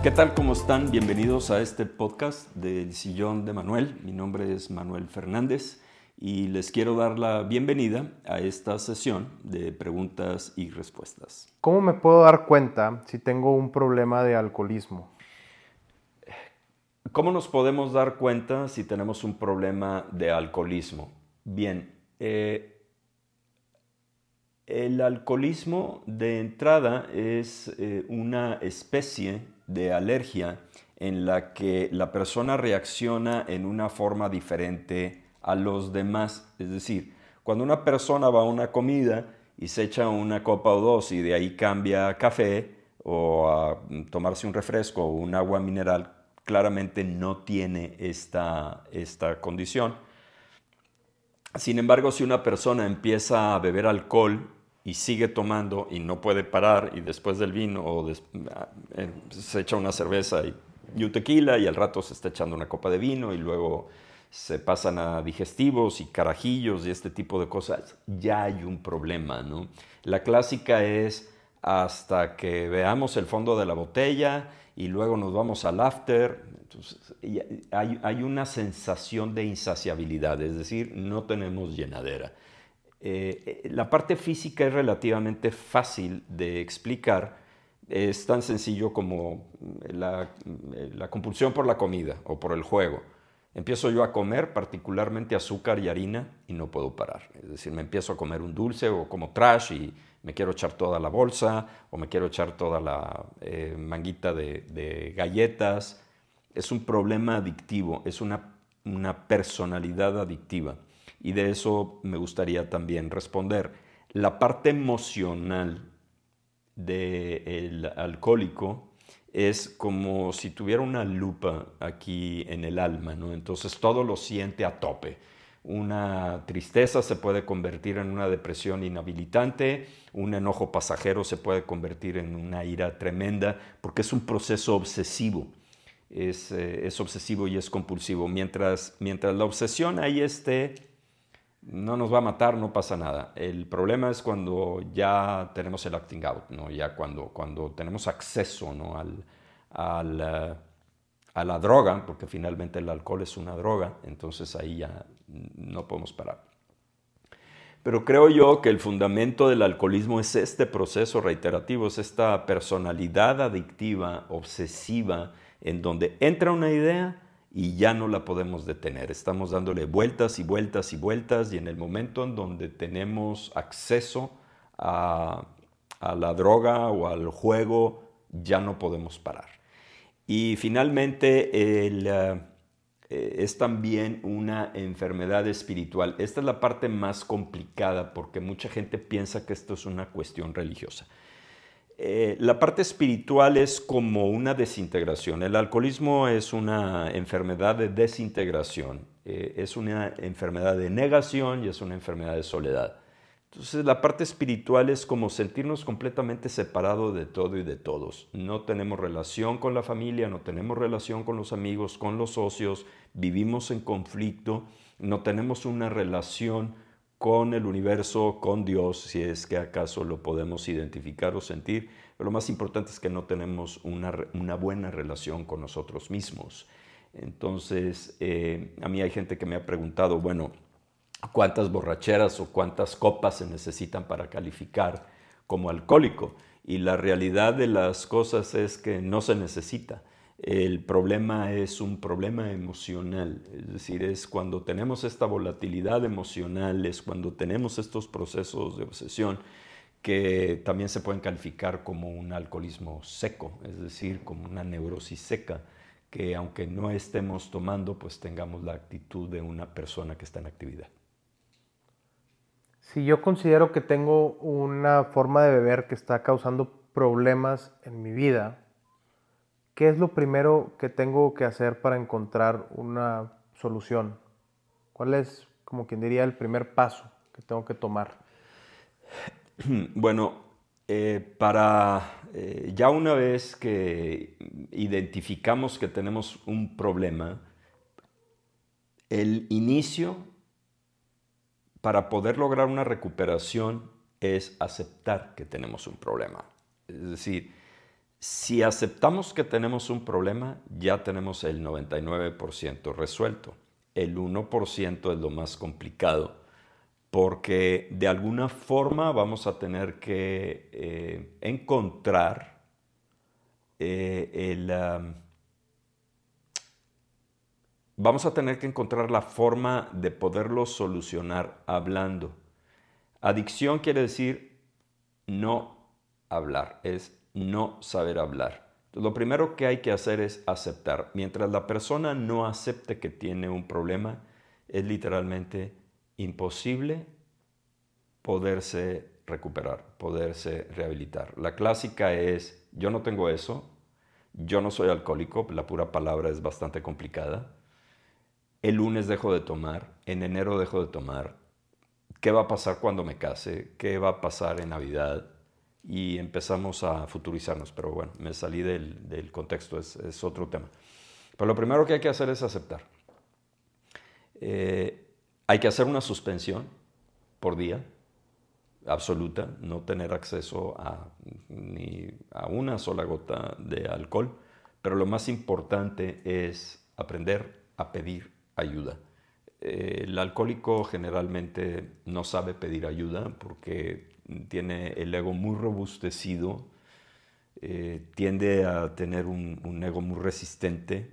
¿Qué tal? ¿Cómo están? Bienvenidos a este podcast del Sillón de Manuel. Mi nombre es Manuel Fernández y les quiero dar la bienvenida a esta sesión de preguntas y respuestas. ¿Cómo me puedo dar cuenta si tengo un problema de alcoholismo? ¿Cómo nos podemos dar cuenta si tenemos un problema de alcoholismo? Bien, eh, el alcoholismo de entrada es eh, una especie de alergia en la que la persona reacciona en una forma diferente a los demás. Es decir, cuando una persona va a una comida y se echa una copa o dos y de ahí cambia a café o a tomarse un refresco o un agua mineral, claramente no tiene esta, esta condición. Sin embargo, si una persona empieza a beber alcohol y sigue tomando y no puede parar y después del vino ah, eh, se echa una cerveza y, un tequila y al rato se está echando una copa de vino y luego se pasan a digestivos y carajillos y este tipo de cosas, ya hay un problema, ¿no? La clásica es hasta que veamos el fondo de la botella y luego nos vamos al after. Hay, hay una sensación de insaciabilidad, es decir, no tenemos llenadera. Eh, eh, la parte física es relativamente fácil de explicar. Es tan sencillo como la, compulsión por la comida o por el juego. Empiezo yo a comer particularmente azúcar y harina y no puedo parar. Es decir, me empiezo a comer un dulce o como trash y me quiero echar toda la bolsa o me quiero echar toda la eh, manguita de, galletas. Es un problema adictivo, es una personalidad adictiva y de eso me gustaría también responder. La parte emocional del alcohólico es como si tuviera una lupa aquí en el alma, ¿no? Entonces todo lo siente a tope. Una tristeza se puede convertir en una depresión inhabilitante, un enojo pasajero se puede convertir en una ira tremenda, porque es un proceso obsesivo. Es, eh, es obsesivo y es compulsivo. Mientras, mientras la obsesión ahí esté, no nos va a matar, no pasa nada. El problema es cuando ya tenemos el acting out, ¿no? ya cuando, cuando tenemos acceso ¿no? al, eh, a la droga, porque finalmente el alcohol es una droga, entonces ahí ya no podemos parar. Pero creo yo que el fundamento del alcoholismo es este proceso reiterativo, es esta personalidad adictiva, obsesiva, en donde entra una idea, y ya no la podemos detener. Estamos dándole vueltas y vueltas y vueltas y en el momento en donde tenemos acceso a, la droga o al juego, ya no podemos parar. Y finalmente eh, es también una enfermedad espiritual. Esta es la parte más complicada porque mucha gente piensa que esto es una cuestión religiosa. Eh, la parte espiritual es como una desintegración. El alcoholismo es una enfermedad de desintegración, eh, es una enfermedad de negación y es una enfermedad de soledad. Entonces la parte espiritual es como sentirnos completamente separados de todo y de todos. No tenemos relación con la familia, no tenemos relación con los amigos, con los socios, vivimos en conflicto, no tenemos una relación con el universo, con Dios, si es que acaso lo podemos identificar o sentir. Pero lo más importante es que no tenemos una, buena relación con nosotros mismos. Entonces, eh, a mí hay gente que me ha preguntado, bueno, ¿cuántas borracheras o cuántas copas se necesitan para calificar como alcohólico? Y la realidad de las cosas es que no se necesita. El problema es un problema emocional, es decir, es cuando tenemos esta volatilidad emocional, es cuando tenemos estos procesos de obsesión que también se pueden calificar como un alcoholismo seco, es decir, como una neurosis seca, que aunque no estemos tomando, pues tengamos la actitud de una persona que está en actividad. Si yo considero que tengo una forma de beber que está causando problemas en mi vida, ¿qué es lo primero que tengo que hacer para encontrar una solución? ¿Cuál es, como quien diría, el primer paso que tengo que tomar? Bueno, eh, para eh, ya una vez que identificamos que tenemos un problema, el inicio para poder lograr una recuperación es aceptar que tenemos un problema. Es decir, si aceptamos que tenemos un problema, ya tenemos el 99% resuelto. El 1% es lo más complicado, porque de alguna forma vamos a tener que eh, encontrar eh, el... Vamos a tener que encontrar la forma de poderlo solucionar hablando. Adicción quiere decir no hablar, es no saber hablar. Lo primero que hay que hacer es aceptar. Mientras la persona no acepte que tiene un problema, es literalmente imposible poderse recuperar, poderse rehabilitar. La clásica es, yo no tengo eso, yo no soy alcohólico, la pura palabra es bastante complicada. El lunes dejo de tomar, en enero dejo de tomar. ¿Qué va a pasar cuando me case? ¿Qué va a pasar en Navidad? Y empezamos a futurizarnos. Pero bueno, me salí del, contexto, es, otro tema. Pero lo primero que hay que hacer es aceptar. Eh, hay que hacer una suspensión por día, absoluta, no tener acceso a ni a una sola gota de alcohol, pero lo más importante es aprender a pedir ayuda. Eh, el alcohólico generalmente no sabe pedir ayuda porque tiene el ego muy robustecido, eh, tiende a tener un, ego muy resistente,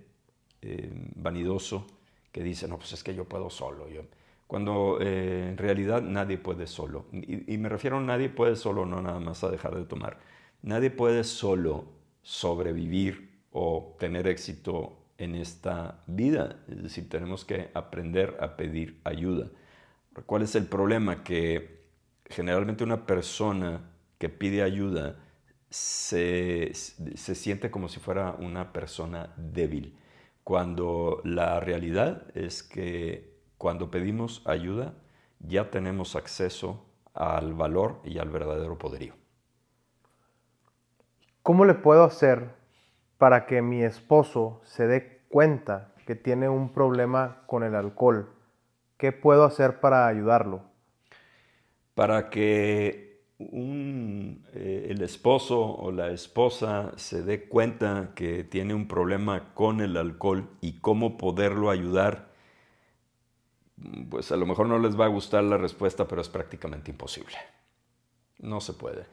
eh, vanidoso, que dice, no, pues es que yo puedo solo. Yo. Cuando eh, en realidad nadie puede solo. Y, me refiero a nadie puede solo, no nada más a dejar de tomar. Nadie puede solo sobrevivir o tener éxito en esta vida. Es decir, tenemos que aprender a pedir ayuda. ¿Cuál es el problema? Que generalmente una persona que pide ayuda se, siente como si fuera una persona débil, cuando la realidad es que cuando pedimos ayuda ya tenemos acceso al valor y al verdadero poderío. ¿Cómo le puedo hacer para que mi esposo se dé cuenta que tiene un problema con el alcohol? ¿Qué puedo hacer para ayudarlo? Para que eh, el esposo o la esposa se dé cuenta que tiene un problema con el alcohol y cómo poderlo ayudar, pues a lo mejor no les va a gustar la respuesta, pero es prácticamente imposible. No se puede.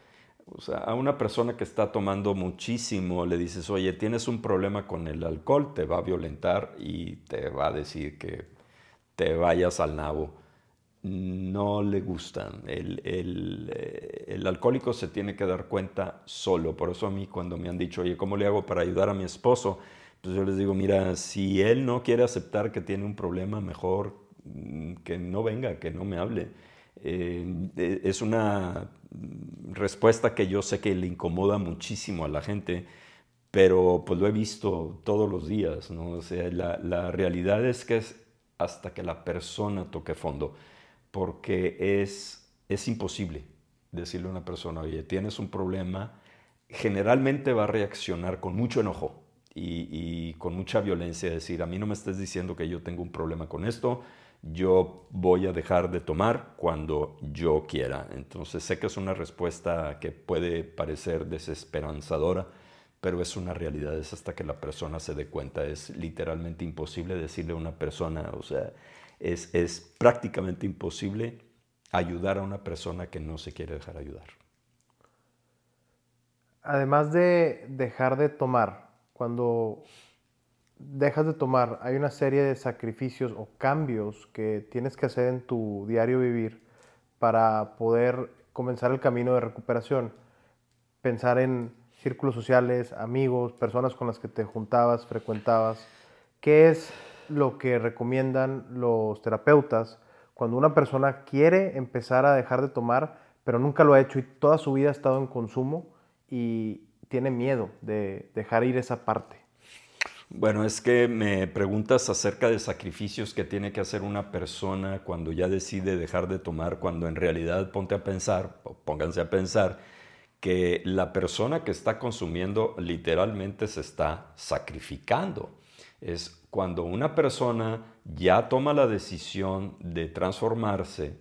O sea, a una persona que está tomando muchísimo le dices, oye, tienes un problema con el alcohol, te va a violentar y te va a decir que te vayas al nabo no le gustan. Eh, el, alcohólico se tiene que dar cuenta solo. Por eso a mí cuando me han dicho, oye, ¿cómo le hago para ayudar a mi esposo? Pues yo les digo, mira, si él no quiere aceptar que tiene un problema, mejor mm, que no venga, que no me hable. Eh, e, es una respuesta que yo sé que le incomoda muchísimo a la gente, pero pues lo he visto todos los días, ¿no? sea, la, la realidad es que es hasta que la persona toque fondo porque es, es imposible decirle a una persona, oye, tienes un problema, generalmente va a reaccionar con mucho enojo y, con mucha violencia, decir, a mí no me estés diciendo que yo tengo un problema con esto, yo voy a dejar de tomar cuando yo quiera. Entonces sé que es una respuesta que puede parecer desesperanzadora, pero es una realidad, es hasta que la persona se dé cuenta, es literalmente imposible decirle a una persona, o sea, es, prácticamente imposible ayudar a una persona que no se quiere dejar ayudar. Además de dejar de tomar, cuando dejas de tomar, hay una serie de sacrificios o cambios que tienes que hacer en tu diario vivir para poder comenzar el camino de recuperación. Pensar en círculos sociales, amigos, personas con las que te juntabas, frecuentabas. ¿Qué es lo que recomiendan los terapeutas cuando una persona quiere empezar a dejar de tomar, pero nunca lo ha hecho y toda su vida ha estado en consumo y tiene miedo de dejar ir esa parte. Bueno, es que me preguntas acerca de sacrificios que tiene que hacer una persona cuando ya decide dejar de tomar, cuando en realidad ponte a pensar, pónganse a pensar, que la persona que está consumiendo literalmente se está sacrificando. Es cuando una persona ya toma la decisión de transformarse,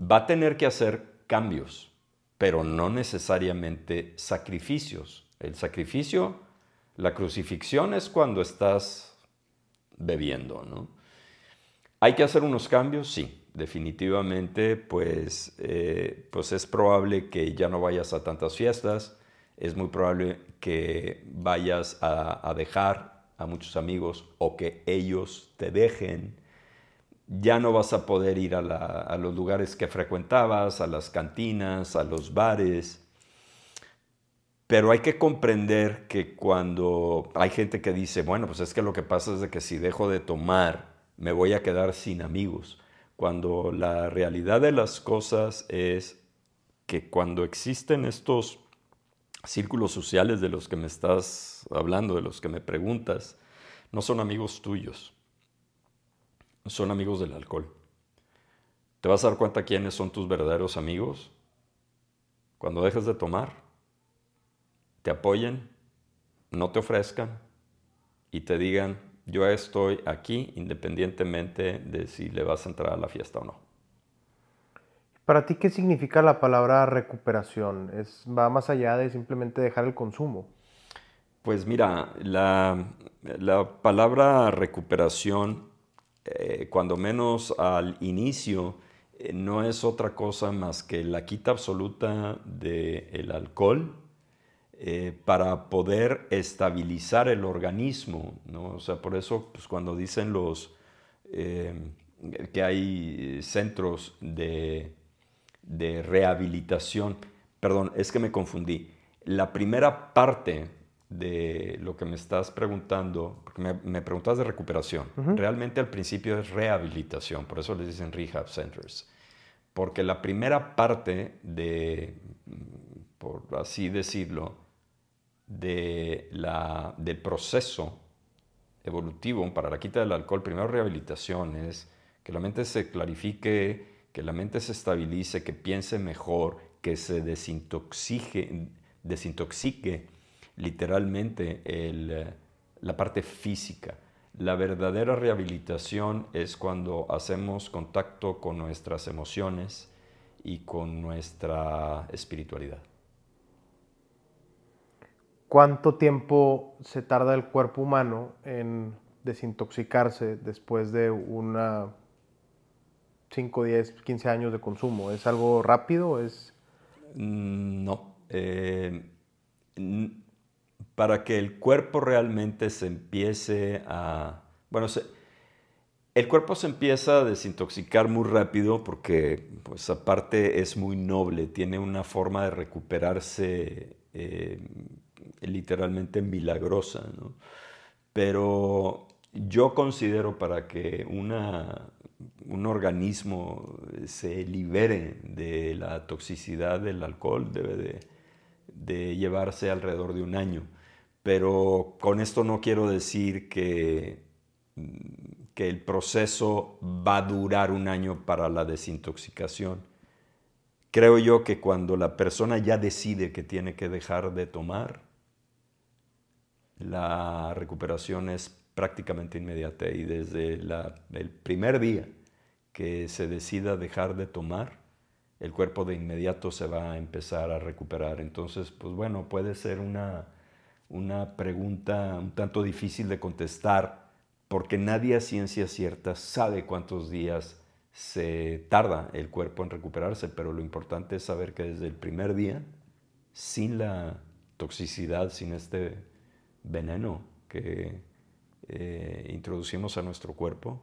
va a tener que hacer cambios, pero no necesariamente sacrificios. El sacrificio, la crucifixión es cuando estás bebiendo, ¿no? ¿Hay que hacer unos cambios? Sí, definitivamente, pues, eh, pues es probable que ya no vayas a tantas fiestas, es muy probable que vayas a, dejar a muchos amigos o que ellos te dejen. Ya no vas a poder ir a, los lugares que frecuentabas, a las cantinas, a los bares. Pero hay que comprender que cuando hay gente que dice, bueno, pues es que lo que pasa es de que si dejo de tomar, me voy a quedar sin amigos, cuando la realidad de las cosas es que cuando existen estos círculos sociales de los que me estás hablando, de los que me preguntas, no son amigos tuyos, son amigos del alcohol. ¿Te vas a dar cuenta quiénes son tus verdaderos amigos? Cuando dejes de tomar, te apoyen, no te ofrezcan y te digan, yo estoy aquí independientemente de si le vas a entrar a la fiesta o no. ¿Para ti qué significa la palabra recuperación? ¿Es, ¿Va más allá de simplemente dejar el consumo? Pues mira, la, palabra recuperación, eh, cuando menos al inicio, eh, no es otra cosa más que la quita absoluta del alcohol, eh, para poder estabilizar el organismo, ¿no? O sea, por eso pues, cuando dicen los que hay centros de, rehabilitación, perdón, es que me confundí. La primera parte de lo que me estás preguntando, porque me, preguntas de recuperación, realmente al principio es rehabilitación, por eso les dicen rehab centers, porque la primera parte de, por así decirlo, de la, del proceso evolutivo para la quita del alcohol, primero rehabilitación, es que la mente se clarifique, que la mente se estabilice, que piense mejor, que se desintoxique, literalmente la parte física. La verdadera rehabilitación es cuando hacemos contacto con nuestras emociones y con nuestra espiritualidad. ¿Cuánto tiempo se tarda el cuerpo humano en desintoxicarse después de una 5, 10, 15 años de consumo? ¿Es algo rápido? ¿Es... Mm, no. Eh, para que el cuerpo realmente se empiece a... Bueno, el cuerpo se empieza a desintoxicar muy rápido porque, pues aparte, es muy noble, tiene una forma de recuperarse eh, literalmente milagrosa, ¿no? Pero yo considero para que una, un organismo se libere de la toxicidad del alcohol debe de, llevarse alrededor de un año. Pero con esto no quiero decir que, que el proceso va a durar un año para la desintoxicación. Creo yo que cuando la persona ya decide que tiene que dejar de tomar, la recuperación es prácticamente inmediata y desde el primer día que se decida dejar de tomar, el cuerpo de inmediato se va a empezar a recuperar. Entonces, pues bueno, puede ser una, una pregunta un tanto difícil de contestar porque nadie a ciencia cierta sabe cuántos días se tarda el cuerpo en recuperarse, pero lo importante es saber que desde el primer día, sin la toxicidad, sin este veneno que eh, introducimos a nuestro cuerpo,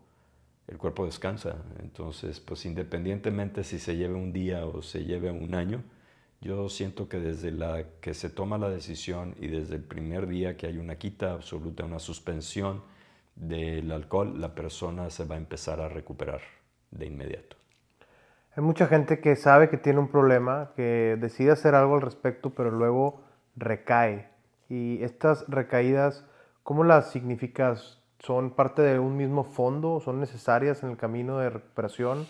el cuerpo descansa. Entonces, pues independientemente si se lleve un día o se lleve un año, yo siento que desde la que se toma la decisión y desde el primer día que hay una quita absoluta, una suspensión del alcohol, la persona se va a empezar a recuperar de inmediato. Hay mucha gente que sabe que tiene un problema, que decide hacer algo al respecto, pero luego recae y estas recaídas, ¿Cómo las significas? ¿Son parte de un mismo fondo? ¿Son necesarias en el camino de recuperación?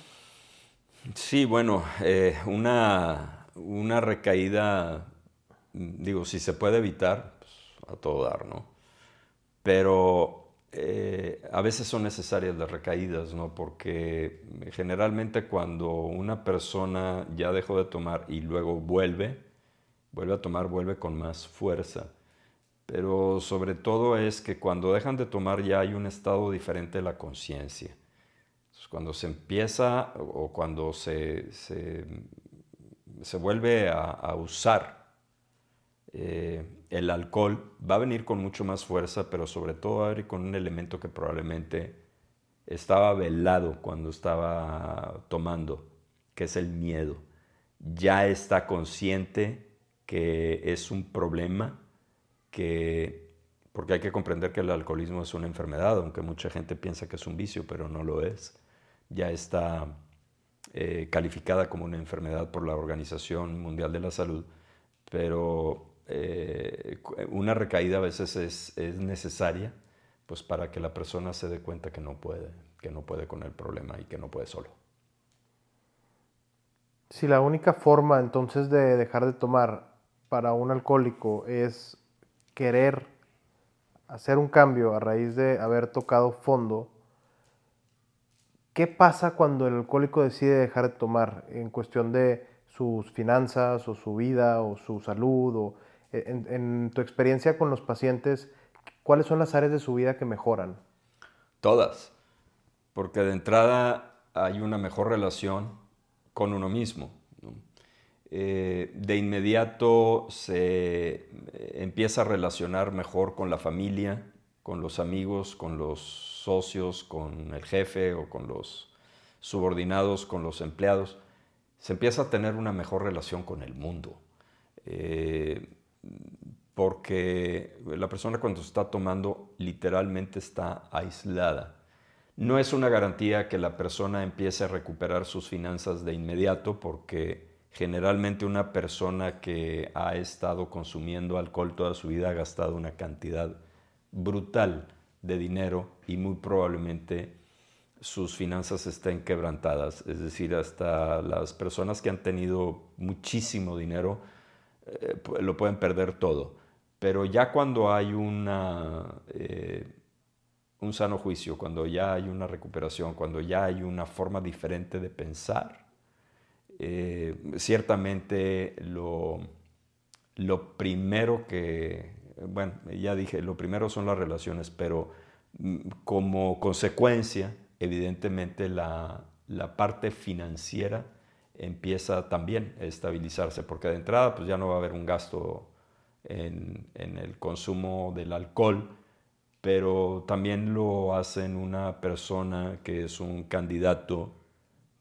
Sí, bueno, eh, una, una recaída, digo, si se puede evitar, pues, a todo dar, ¿no? Pero eh, a veces son necesarias las recaídas, ¿no? Porque generalmente cuando una persona ya dejó de tomar y luego vuelve, vuelve a tomar, vuelve con más fuerza. Pero sobre todo es que cuando dejan de tomar ya hay un estado diferente de la conciencia. Cuando se empieza o cuando se, se, vuelve a, usar eh, el alcohol, va a venir con mucho más fuerza, pero sobre todo va a venir con un elemento que probablemente estaba velado cuando estaba tomando, que es el miedo. Ya está consciente que es un problema que, porque hay que comprender que el alcoholismo es una enfermedad, aunque mucha gente piensa que es un vicio, pero no lo es. Ya está eh, calificada como una enfermedad por la Organización Mundial de la Salud, pero eh, una recaída a veces es, es, necesaria pues para que la persona se dé cuenta que no puede, que no puede con el problema y que no puede solo. Si la única forma entonces de dejar de tomar para un alcohólico es querer hacer un cambio a raíz de haber tocado fondo, ¿qué pasa cuando el alcohólico decide dejar de tomar en cuestión de sus finanzas o su vida o su salud? O e, en, tu experiencia con los pacientes, ¿cuáles son las áreas de su vida que mejoran? Todas, porque de entrada hay una mejor relación con uno mismo. Eh, de inmediato se eh, empieza a relacionar mejor con la familia, con los amigos, con los socios, con el jefe o con los subordinados, con los empleados. Se empieza a tener una mejor relación con el mundo. Eh, porque la persona cuando está tomando literalmente está aislada. No es una garantía que la persona empiece a recuperar sus finanzas de inmediato porque Generalmente una persona que ha estado consumiendo alcohol toda su vida ha gastado una cantidad brutal de dinero y muy probablemente sus finanzas estén quebrantadas. Es decir, hasta las personas que han tenido muchísimo dinero eh, lo pueden perder todo. Pero ya cuando hay una, eh, un sano juicio, cuando ya hay una recuperación, cuando ya hay una forma diferente de pensar, eh, ciertamente lo, lo primero que, bueno, ya dije, lo primero son las relaciones, pero mm, como consecuencia, evidentemente la, la parte financiera empieza también a estabilizarse, porque de entrada pues ya no va a haber un gasto en, en, el consumo del alcohol, pero también lo hacen una persona que es un candidato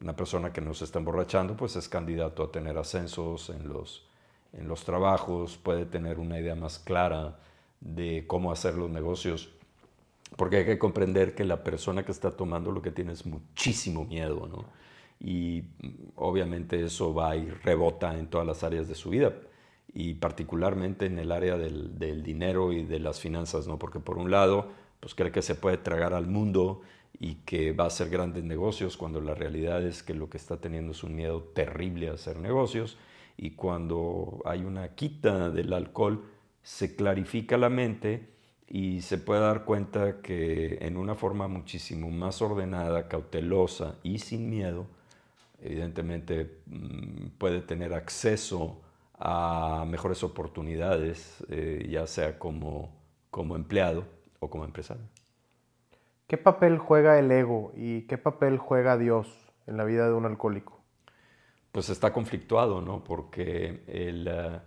una persona que no se está emborrachando, pues es candidato a tener ascensos en los, en los trabajos, puede tener una idea más clara de cómo hacer los negocios, porque hay que comprender que la persona que está tomando lo que tiene es muchísimo miedo, ¿no? Y obviamente eso va y rebota en todas las áreas de su vida, y particularmente en el área del, del dinero y de las finanzas, ¿no? Porque por un lado, pues cree que se puede tragar al mundo y que va a hacer grandes negocios cuando la realidad es que lo que está teniendo es un miedo terrible a hacer negocios y cuando hay una quita del alcohol se clarifica la mente y se puede dar cuenta que en una forma muchísimo más ordenada, cautelosa y sin miedo, evidentemente mm, puede tener acceso a mejores oportunidades, eh, ya sea como, como empleado o como empresario. ¿Qué papel juega el ego y qué papel juega Dios en la vida de un alcohólico? Pues está conflictuado, ¿no? Porque eh,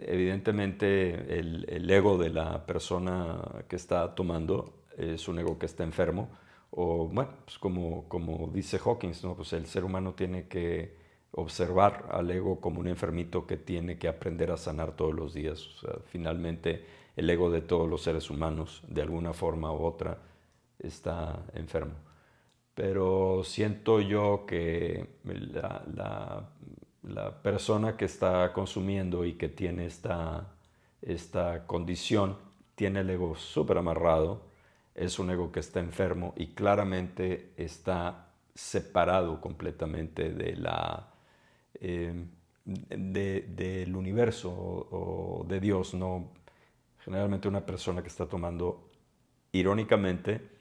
evidentemente el, ego de la persona que está tomando es un ego que está enfermo. O bueno, pues como, dice Hawkins, ¿no? Pues el ser humano tiene que observar al ego como un enfermito que tiene que aprender a sanar todos los días. Finalmente el ego de todos los seres humanos, de alguna forma u otra, está enfermo. Pero siento yo que la, persona que está consumiendo y que tiene esta, esta condición tiene el ego súper amarrado, es un ego que está enfermo y claramente está separado completamente de la, eh, del universo o, de Dios. ¿no? Generalmente una persona que está tomando, irónicamente,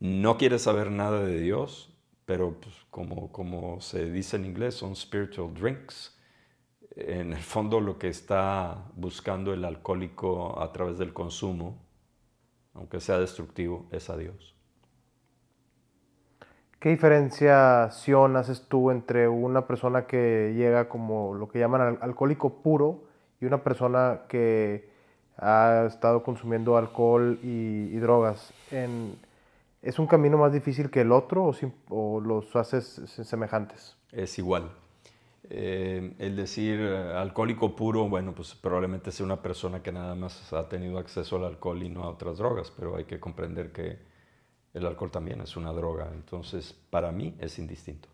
no quiere saber nada de Dios, pero pues, como, como se dice en inglés, son spiritual drinks en el fondo lo que está buscando el alcohólico a través del consumo, aunque sea destructivo, es a Dios. ¿Qué diferenciación haces tú entre una persona que llega como lo que llaman alcohólico puro y una persona que ha estado consumiendo alcohol y, drogas? ¿Es un camino más difícil que el otro o, o los haces semejantes? Es igual. Eh, el decir eh, alcohólico puro, bueno, pues probablemente sea una persona que nada más ha tenido acceso al alcohol y no a otras drogas, pero hay que comprender que el alcohol también es una droga, entonces para mí es indistinto.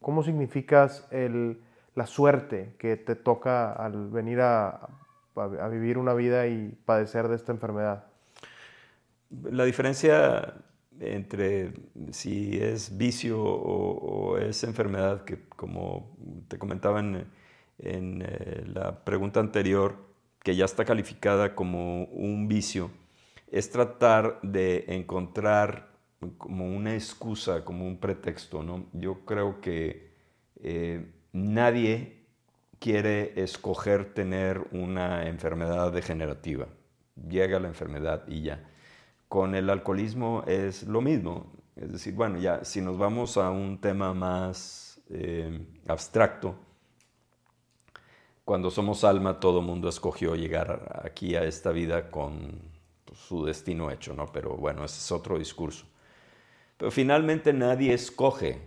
¿Cómo significas la suerte que te toca al venir a, a vivir una vida y padecer de esta enfermedad? La diferencia entre si es vicio o, es enfermedad, que como te comentaba en, eh, la pregunta anterior, que ya está calificada como un vicio, es tratar de encontrar como una excusa, como un pretexto. ¿no? Yo creo que eh, nadie quiere escoger tener una enfermedad degenerativa. Llega la enfermedad y ya con el alcoholismo es lo mismo. Es decir, bueno, ya si nos vamos a un tema más eh, abstracto, cuando somos alma, todo mundo escogió llegar aquí a esta vida con pues, su destino hecho, ¿no? Pero bueno, ese es otro discurso. Pero finalmente nadie escoge.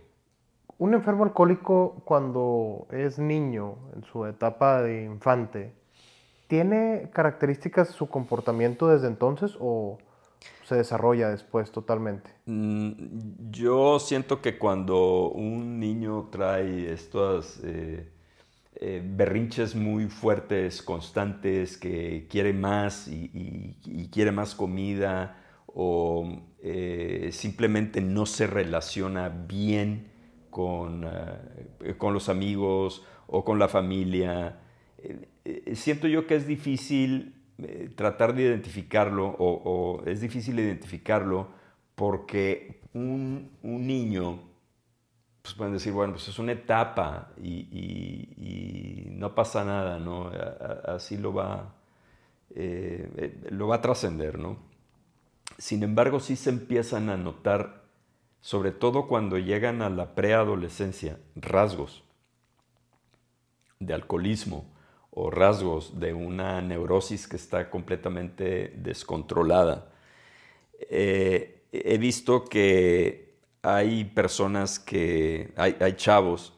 Un enfermo alcohólico cuando es niño, en su etapa de infante, ¿tiene características su comportamiento desde entonces o se desarrolla después totalmente? Mm, yo siento que cuando un niño trae estos eh, eh, berrinches muy fuertes, constantes, que quiere más y, quiere más comida o eh, simplemente no se relaciona bien con, con los amigos o con la familia, siento yo que es difícil eh, tratar de identificarlo o, es difícil identificarlo porque un, niño, pues pueden decir, bueno, pues es una etapa y, no pasa nada, ¿no? así lo va, eh, eh, lo va a trascender, ¿no? Sin embargo, sí se empiezan a notar, sobre todo cuando llegan a la preadolescencia, rasgos de alcoholismo, o rasgos de una neurosis que está completamente descontrolada. Eh, he visto que hay personas que, hay, chavos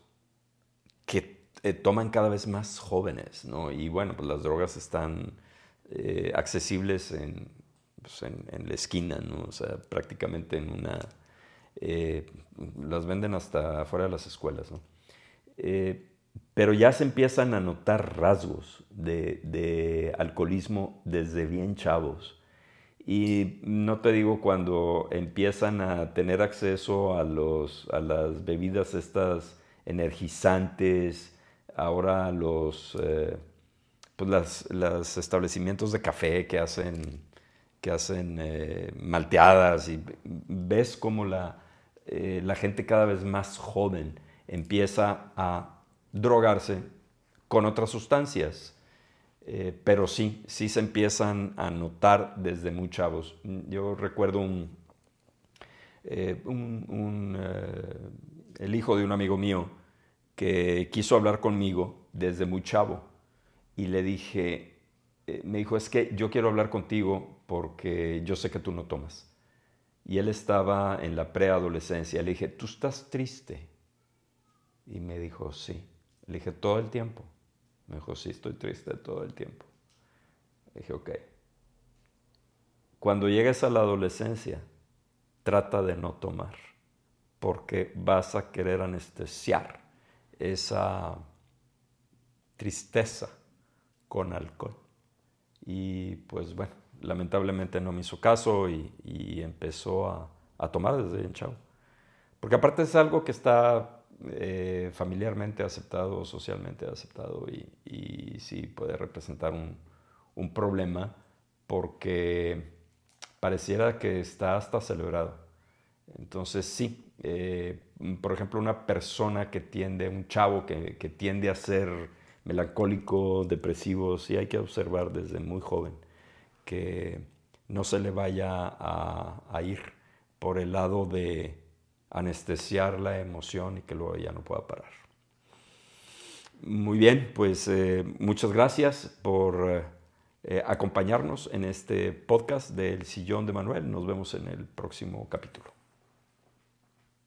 que eh, toman cada vez más jóvenes, ¿no? Y bueno, pues las drogas están eh, accesibles pues, en, la esquina, ¿no? O sea, prácticamente en una... las venden hasta fuera de las escuelas, ¿no? Pero ya se empiezan a notar rasgos de, alcoholismo desde bien chavos. Y no te digo cuando empiezan a tener acceso a, los, a las bebidas estas energizantes, ahora los, eh, pues los establecimientos de café que hacen, que hacen eh, malteadas y ves como la, eh, la gente cada vez más joven empieza a drogarse con otras sustancias. Eh, pero sí, sí se empiezan a notar desde muy chavos. Yo recuerdo un, eh, eh, el hijo de un amigo mío que quiso hablar conmigo desde muy chavo y le dije, me dijo, es que yo quiero hablar contigo porque yo sé que tú no tomas. Y él estaba en la preadolescencia. Le dije, ¿tú estás triste? Y me dijo, sí. Le dije, todo el tiempo. Me dijo, sí, estoy triste todo el tiempo. Le dije, ok. Cuando llegues a la adolescencia, trata de no tomar, porque vas a querer anestesiar esa tristeza con alcohol. Y pues bueno, lamentablemente no me hizo caso y, empezó a, tomar desde en chavo. Porque aparte es algo que está eh, familiarmente aceptado, socialmente aceptado y, y sí puede representar un, problema porque pareciera que está hasta celebrado. Entonces sí, eh, por ejemplo, una persona que tiende, un chavo que tiende a ser melancólico, depresivo, sí hay que observar desde muy joven que no se le vaya a, ir por el lado de anestesiar la emoción y que luego ya no pueda parar. Muy bien, pues eh, muchas gracias por eh, acompañarnos en este podcast del Sillón de Manuel. Nos vemos en el próximo capítulo.